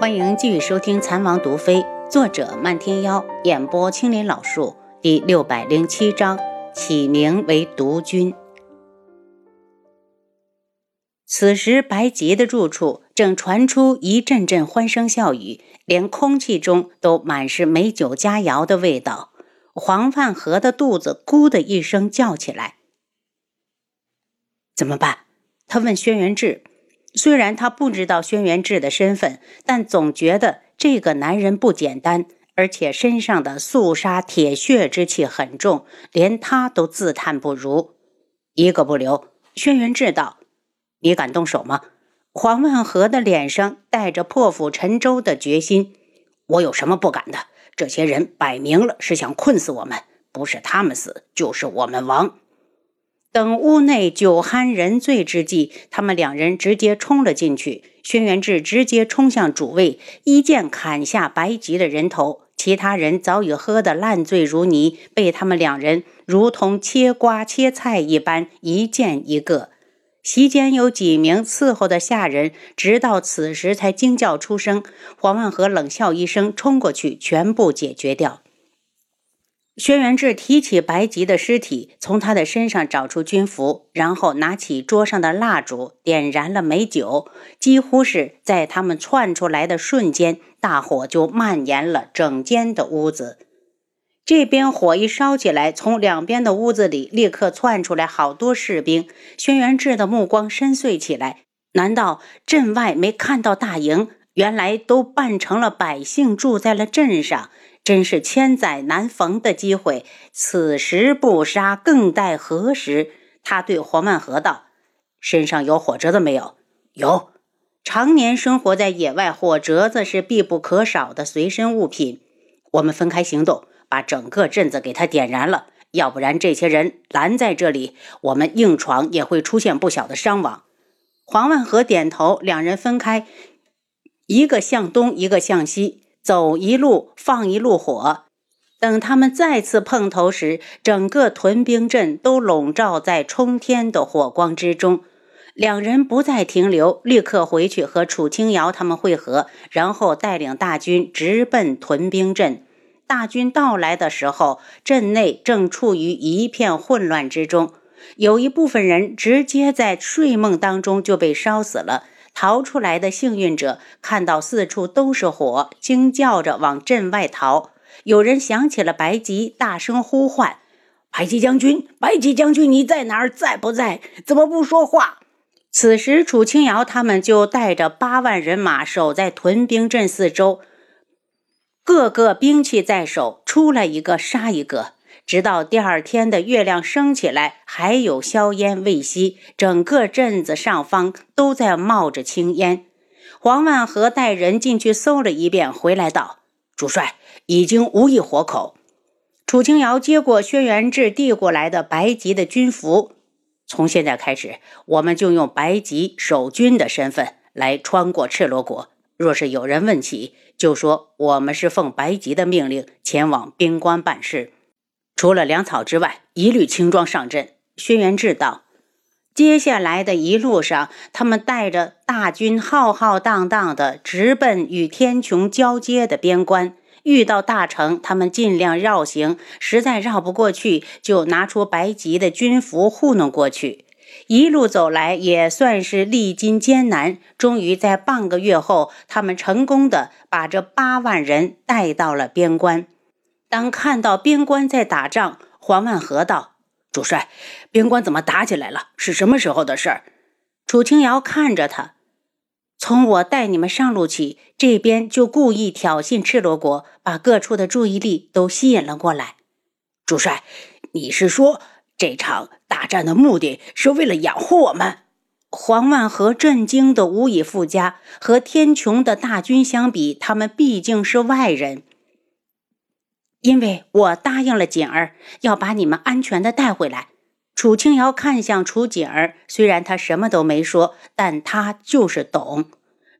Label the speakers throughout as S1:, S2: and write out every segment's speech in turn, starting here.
S1: 欢迎继续收听《残王毒妃》，作者漫天妖，演播青林老树，第六百零七章，起名为毒君。此时，白洁的住处正传出一阵阵欢声笑语，连空气中都满是美酒佳肴的味道。黄范和的肚子咕的一声叫起来：“怎么办？”他问轩辕志。虽然他不知道轩辕志的身份，但总觉得这个男人不简单，而且身上的肃杀铁血之气很重，连他都自叹不如。一个不留。轩辕志道：“你敢动手吗？”黄万和的脸上带着破釜沉舟的决心。我有什么不敢的？这些人摆明了是想困死我们，不是他们死，就是我们亡。等屋内酒酣人醉之际，他们两人直接冲了进去。轩辕志直接冲向主位，一剑砍下白吉的人头。其他人早已喝得烂醉如泥，被他们两人如同切瓜切菜一般一剑一个。席间有几名伺候的下人，直到此时才惊叫出声。黄万和冷笑一声，冲过去，全部解决掉。轩辕志提起白吉的尸体，从他的身上找出军服，然后拿起桌上的蜡烛，点燃了美酒。几乎是在他们窜出来的瞬间，大火就蔓延了整间的屋子。这边火一烧起来，从两边的屋子里立刻窜出来好多士兵。轩辕志的目光深邃起来，难道镇外没看到大营？原来都扮成了百姓，住在了镇上。真是千载难逢的机会，此时不杀，更待何时？他对黄万和道：“身上有火折子没有？”“有。”常年生活在野外，火折子是必不可少的随身物品。我们分开行动，把整个镇子给他点燃了，要不然这些人拦在这里，我们硬闯也会出现不小的伤亡。黄万和点头，两人分开，一个向东，一个向西。走一路放一路火，等他们再次碰头时，整个屯兵镇都笼罩在冲天的火光之中。两人不再停留，立刻回去和楚清瑶他们会合，然后带领大军直奔屯兵镇。大军到来的时候，镇内正处于一片混乱之中，有一部分人直接在睡梦当中就被烧死了。逃出来的幸运者看到四处都是火，惊叫着往镇外逃。有人想起了白吉，大声呼唤：“白吉将军，白吉将军，你在哪儿？在不在？怎么不说话？”此时，楚清瑶他们就带着八万人马守在屯兵镇四周，个个兵器在手，出来一个杀一个。直到第二天的月亮升起来，还有硝烟未熄，整个镇子上方都在冒着青烟。黄万和带人进去搜了一遍，回来道：“主帅已经无一活口。”楚清瑶接过轩辕志递过来的白吉的军服，从现在开始，我们就用白吉守军的身份来穿过赤罗国。若是有人问起，就说我们是奉白吉的命令前往边关办事。除了粮草之外，一律轻装上阵。轩辕志道：“接下来的一路上，他们带着大军浩浩荡荡的直奔与天穹交接的边关。遇到大城，他们尽量绕行；实在绕不过去，就拿出白吉的军服糊弄过去。一路走来，也算是历经艰难。终于在半个月后，他们成功的把这八万人带到了边关。”当看到边关在打仗，黄万和道：“主帅，边关怎么打起来了？是什么时候的事儿？”楚清瑶看着他，从我带你们上路起，这边就故意挑衅赤罗国，把各处的注意力都吸引了过来。主帅，你是说这场大战的目的是为了掩护我们？黄万和震惊的无以复加。和天穹的大军相比，他们毕竟是外人。因为我答应了锦儿，要把你们安全的带回来。楚清瑶看向楚锦儿，虽然她什么都没说，但她就是懂。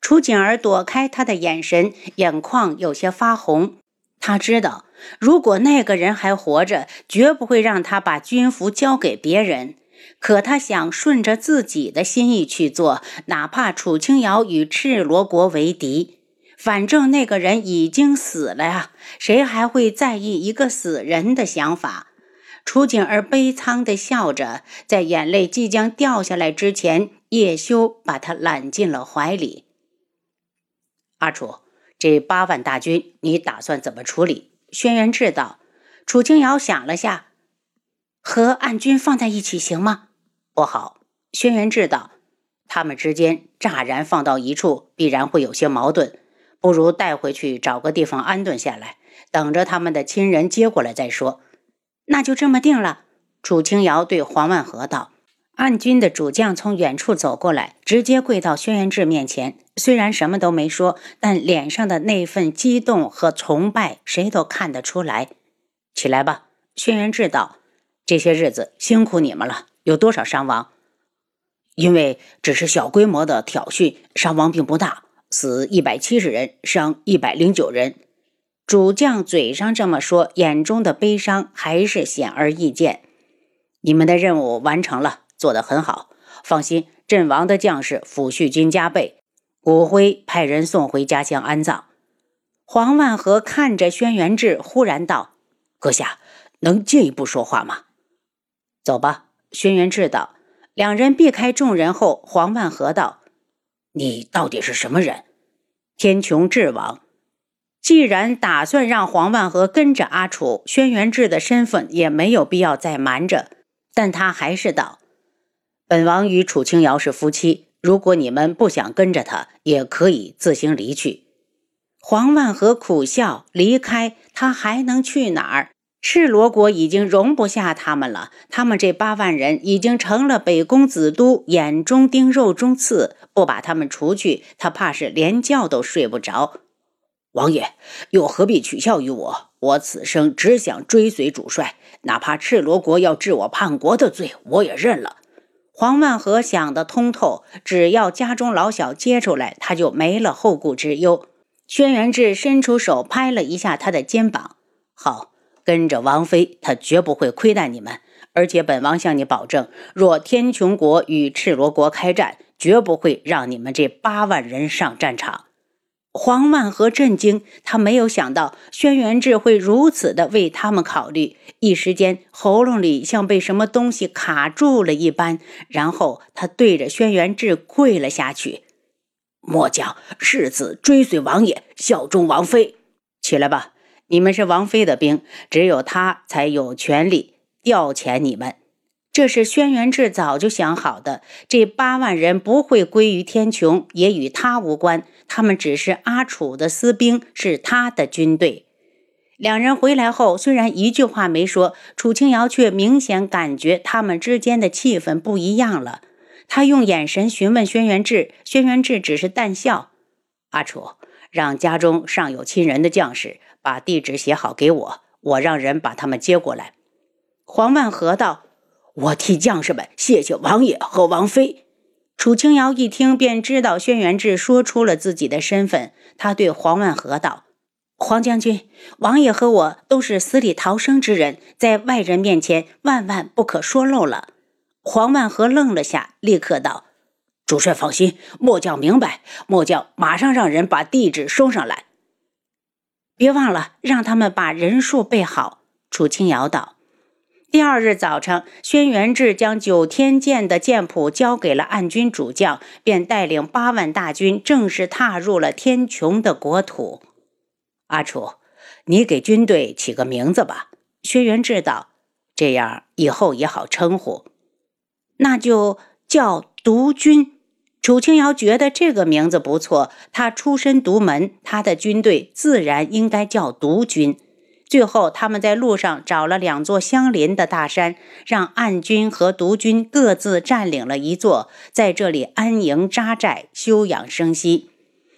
S1: 楚锦儿躲开他的眼神，眼眶有些发红。他知道，如果那个人还活着，绝不会让他把军服交给别人。可他想顺着自己的心意去做，哪怕楚清瑶与赤罗国为敌。反正那个人已经死了呀，谁还会在意一个死人的想法？楚景儿悲苍地笑着，在眼泪即将掉下来之前，叶修把他揽进了怀里。阿楚，这八万大军你打算怎么处理？轩辕志道。楚清瑶想了下，和暗军放在一起行吗？不好。轩辕志道，他们之间乍然放到一处，必然会有些矛盾，不如带回去找个地方安顿下来，等着他们的亲人接过来再说。那就这么定了。楚清瑶对黄万和道。暗军的主将从远处走过来，直接跪到轩辕志面前。虽然什么都没说，但脸上的那份激动和崇拜，谁都看得出来。起来吧，轩辕志道。这些日子辛苦你们了。有多少伤亡？因为只是小规模的挑衅，伤亡并不大，死一百七十人，伤一百零九人。主将嘴上这么说，眼中的悲伤还是显而易见。你们的任务完成了。做得很好，放心，阵亡的将士抚恤金加倍，骨灰派人送回家乡安葬。黄万和看着轩辕志，忽然道：“阁下，能进一步说话吗？”走吧，轩辕志道。两人避开众人后，黄万和道：“你到底是什么人？”天穹智王。既然打算让黄万和跟着阿楚，轩辕志的身份也没有必要再瞒着，但他还是道。本王与楚清瑶是夫妻，如果你们不想跟着他，也可以自行离去。黄万和苦笑，离开他还能去哪儿？赤罗国已经容不下他们了，他们这八万人已经成了北宫子都眼中钉、肉中刺，不把他们除去，他怕是连觉都睡不着。王爷又何必取笑于我？我此生只想追随主帅，哪怕赤罗国要治我叛国的罪，我也认了。黄万和想得通透，只要家中老小接出来，他就没了后顾之忧。轩辕志伸出手拍了一下他的肩膀：“好，跟着王妃，他绝不会亏待你们。而且本王向你保证，若天穹国与赤罗国开战，绝不会让你们这八万人上战场。”黄万和震惊，他没有想到轩辕志会如此的为他们考虑，一时间喉咙里像被什么东西卡住了一般，然后他对着轩辕志跪了下去：“末将誓子追随王爷，效忠王妃。起来吧，你们是王妃的兵，只有他才有权利调遣你们。”这是轩辕志早就想好的。这八万人不会归于天穹，也与他无关。他们只是阿楚的私兵，是他的军队。两人回来后，虽然一句话没说，楚清瑶却明显感觉他们之间的气氛不一样了。他用眼神询问轩辕志，轩辕志只是淡笑：“阿楚，让家中尚有亲人的将士把地址写好给我，我让人把他们接过来。”黄万和道。我替将士们谢谢王爷和王妃。楚清瑶一听便知道轩辕志说出了自己的身份，他对黄万和道：“黄将军，王爷和我都是死里逃生之人，在外人面前万万不可说漏了。”黄万和愣了下，立刻道：“主帅放心，末将明白，末将马上让人把地址收上来。别忘了让他们把人数备好。”楚清瑶道。第二日早晨，轩辕志将九天剑的剑谱交给了暗军主将，便带领八万大军正式踏入了天穹的国土。阿楚，你给军队起个名字吧。轩辕志道：“这样以后也好称呼。”那就叫独军。楚清瑶觉得这个名字不错，他出身独门，他的军队自然应该叫独军。最后，他们在路上找了两座相邻的大山，让暗军和独军各自占领了一座，在这里安营扎寨、休养生息。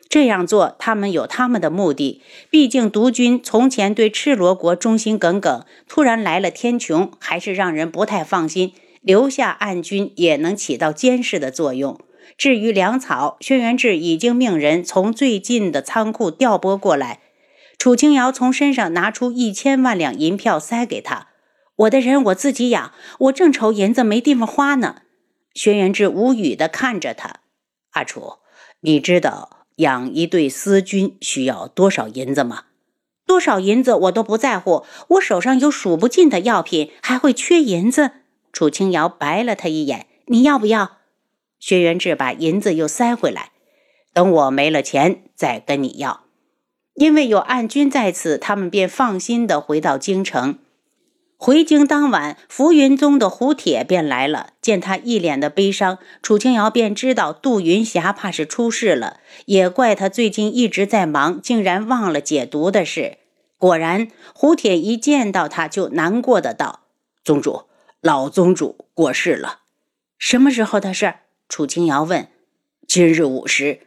S1: 这样做，他们有他们的目的。毕竟，独军从前对赤罗国忠心耿耿，突然来了天穹，还是让人不太放心。留下暗军也能起到监视的作用。至于粮草，轩辕志已经命人从最近的仓库调拨过来。楚清瑶从身上拿出一千万两银票，塞给他：“我的人我自己养，我正愁银子没地方花呢。”轩辕志无语地看着他：“阿楚，你知道养一对私军需要多少银子吗？多少银子我都不在乎，我手上有数不尽的药品，还会缺银子？楚清瑶白了他一眼：“你要不要？”薛元志把银子又塞回来，等我没了钱再跟你要。因为有暗军在此，他们便放心的回到京城。回京当晚，浮云宗的胡铁便来了。见他一脸的悲伤，楚清瑶便知道杜云霞怕是出事了。也怪他最近一直在忙，竟然忘了解毒的事。果然，胡铁一见到他就难过的道：“宗主，老宗主过世了。什么时候的事？”楚清瑶问。“今日午时。”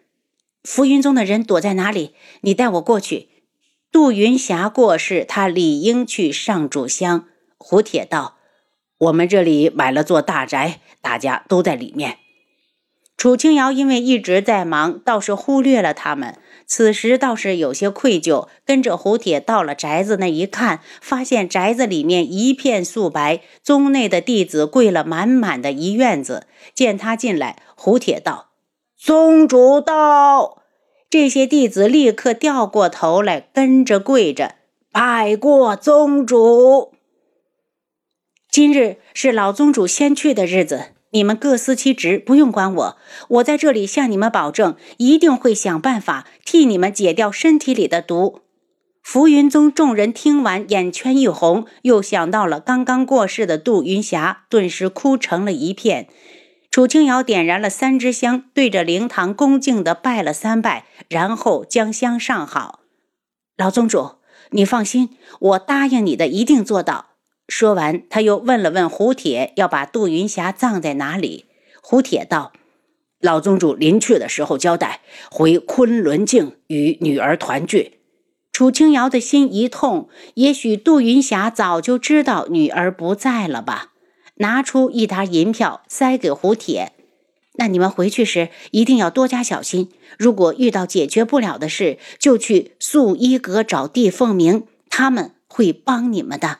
S1: 浮云宗的人躲在哪里？你带我过去。杜云霞过世，他理应去上炷香。胡铁道：“我们这里买了座大宅，大家都在里面。”楚清瑶因为一直在忙，倒是忽略了他们。此时倒是有些愧疚，跟着胡铁到了宅子那一看，发现宅子里面一片素白，宗内的弟子跪了满满的一院子。见他进来，胡铁道：“宗主到！”这些弟子立刻掉过头来，跟着跪着拜过宗主。今日是老宗主先去的日子，你们各司其职，不用管我。我在这里向你们保证，一定会想办法替你们解掉身体里的毒。浮云宗众人听完，眼圈一红，又想到了刚刚过世的杜云霞，顿时哭成了一片。楚清瑶点燃了三支香，对着灵堂恭敬地拜了三拜，然后将香上好。老宗主，你放心，我答应你的，一定做到。说完，他又问了问胡铁，要把杜云霞葬在哪里。胡铁道：“老宗主临去的时候交代，回昆仑镜与女儿团聚。”楚清瑶的心一痛，也许杜云霞早就知道女儿不在了吧？拿出一沓银票塞给胡铁：“那你们回去时一定要多加小心。如果遇到解决不了的事，就去素衣阁找地凤鸣，他们会帮你们的。”